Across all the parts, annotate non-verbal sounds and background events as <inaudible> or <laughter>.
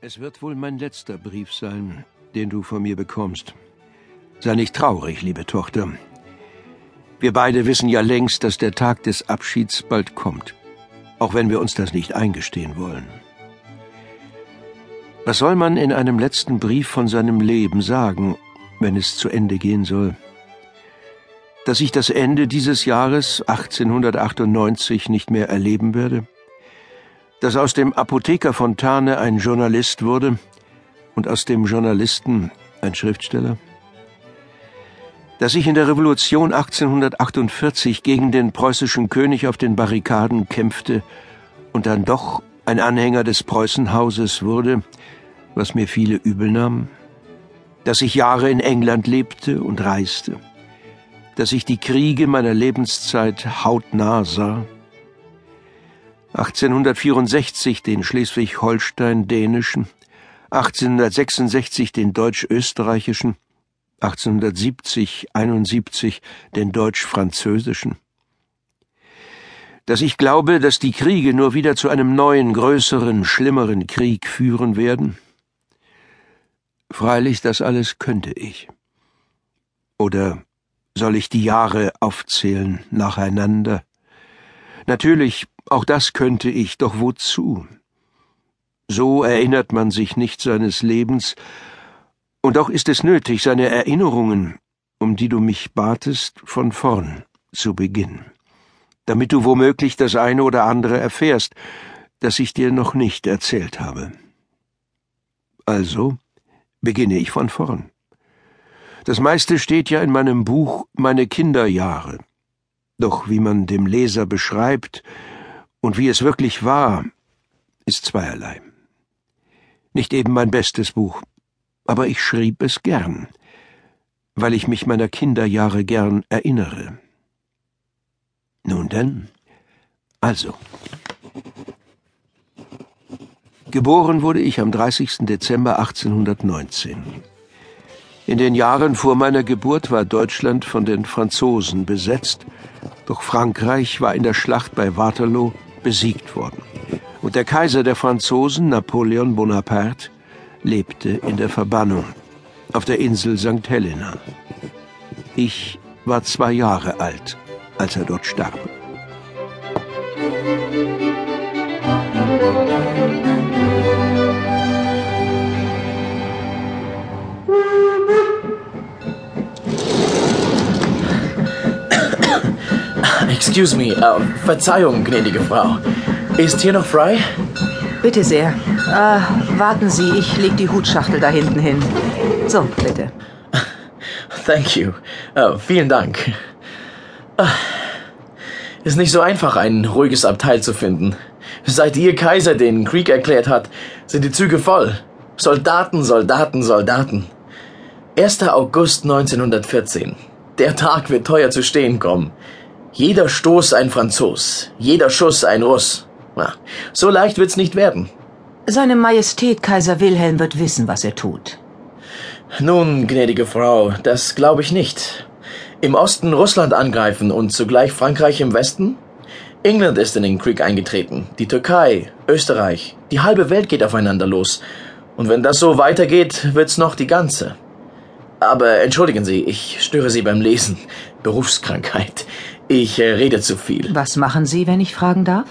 Es wird wohl mein letzter Brief sein, den du von mir bekommst. Sei nicht traurig, liebe Tochter. Wir beide wissen ja längst, dass der Tag des Abschieds bald kommt, auch wenn wir uns das nicht eingestehen wollen. Was soll man in einem letzten Brief von seinem Leben sagen, wenn es zu Ende gehen soll? Dass ich das Ende dieses Jahres 1898 nicht mehr erleben werde? Dass aus dem Apotheker Fontane ein Journalist wurde und aus dem Journalisten ein Schriftsteller? Dass ich in der Revolution 1848 gegen den preußischen König auf den Barrikaden kämpfte und dann doch ein Anhänger des Preußenhauses wurde, was mir viele übel nahm? Dass ich Jahre in England lebte und reiste? Dass ich die Kriege meiner Lebenszeit hautnah sah? 1864 den Schleswig-Holstein-dänischen, 1866 den deutsch-österreichischen, 1870, 71 den deutsch-französischen. Dass ich glaube, dass die Kriege nur wieder zu einem neuen, größeren, schlimmeren Krieg führen werden? Freilich, das alles könnte ich. Oder soll ich die Jahre aufzählen nacheinander? Natürlich auch das könnte ich, doch wozu? So erinnert man sich nicht seines Lebens, und auch ist es nötig, seine Erinnerungen, um die du mich batest, von vorn zu beginnen, damit du womöglich das eine oder andere erfährst, das ich dir noch nicht erzählt habe. Also beginne ich von vorn. Das meiste steht ja in meinem Buch Meine Kinderjahre. Doch wie man dem Leser beschreibt, und wie es wirklich war, ist zweierlei. Nicht eben mein bestes Buch, aber ich schrieb es gern, weil ich mich meiner Kinderjahre gern erinnere. Nun denn, also. Geboren wurde ich am 30. Dezember 1819. In den Jahren vor meiner Geburt war Deutschland von den Franzosen besetzt, doch Frankreich war in der Schlacht bei Waterloo besiegt worden. Und der Kaiser der Franzosen, Napoleon Bonaparte, lebte in der Verbannung auf der Insel St. Helena. Ich war zwei Jahre alt, als er dort starb. Excuse me, uh, Verzeihung, gnädige Frau. Ist hier noch frei? Bitte sehr. Äh, warten Sie, ich leg die Hutschachtel da hinten hin. So, bitte. <laughs> Thank you. Uh, vielen Dank. Uh, ist nicht so einfach, ein ruhiges Abteil zu finden. Seit Ihr Kaiser den Krieg erklärt hat, sind die Züge voll. Soldaten, Soldaten, Soldaten. 1. August 1914. Der Tag wird teuer zu stehen kommen. Jeder Stoß ein Franzos, jeder Schuss ein Russ. Na, so leicht wird's nicht werden. Seine Majestät Kaiser Wilhelm wird wissen, was er tut. Nun, gnädige Frau, das glaube ich nicht. Im Osten Russland angreifen und zugleich Frankreich im Westen? England ist in den Krieg eingetreten, die Türkei, Österreich, die halbe Welt geht aufeinander los. Und wenn das so weitergeht, wird's noch die ganze. Aber entschuldigen Sie, ich störe Sie beim Lesen. Berufskrankheit. Ich äh, rede zu viel. Was machen Sie, wenn ich fragen darf?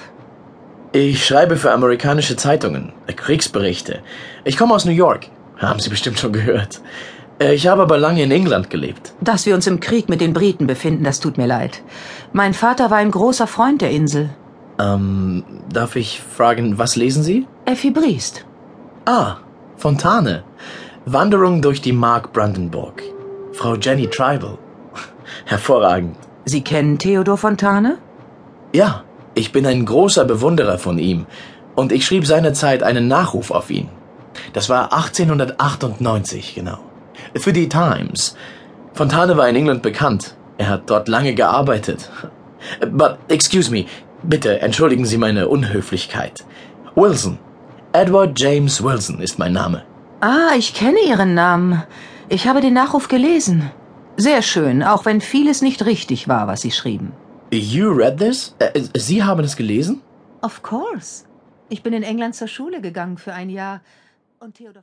Ich schreibe für amerikanische Zeitungen, äh, Kriegsberichte. Ich komme aus New York. Haben Sie bestimmt schon gehört. Äh, ich habe aber lange in England gelebt. Dass wir uns im Krieg mit den Briten befinden, das tut mir leid. Mein Vater war ein großer Freund der Insel. Ähm, darf ich fragen, was lesen Sie? Effi Briest. Ah, Fontane. Wanderung durch die Mark Brandenburg. Frau Jenny Tribal. <laughs> Hervorragend. Sie kennen Theodor Fontane? Ja, ich bin ein großer Bewunderer von ihm und ich schrieb seinerzeit einen Nachruf auf ihn. Das war 1898, genau. Für die Times. Fontane war in England bekannt. Er hat dort lange gearbeitet. <laughs> But, excuse me, bitte entschuldigen Sie meine Unhöflichkeit. Wilson. Edward James Wilson ist mein Name. Ah, ich kenne Ihren Namen. Ich habe den Nachruf gelesen. Sehr schön, auch wenn vieles nicht richtig war, was Sie schrieben. You read this? Äh, Sie haben es gelesen? Of course. Ich bin in England zur Schule gegangen für ein Jahr. Und Theodor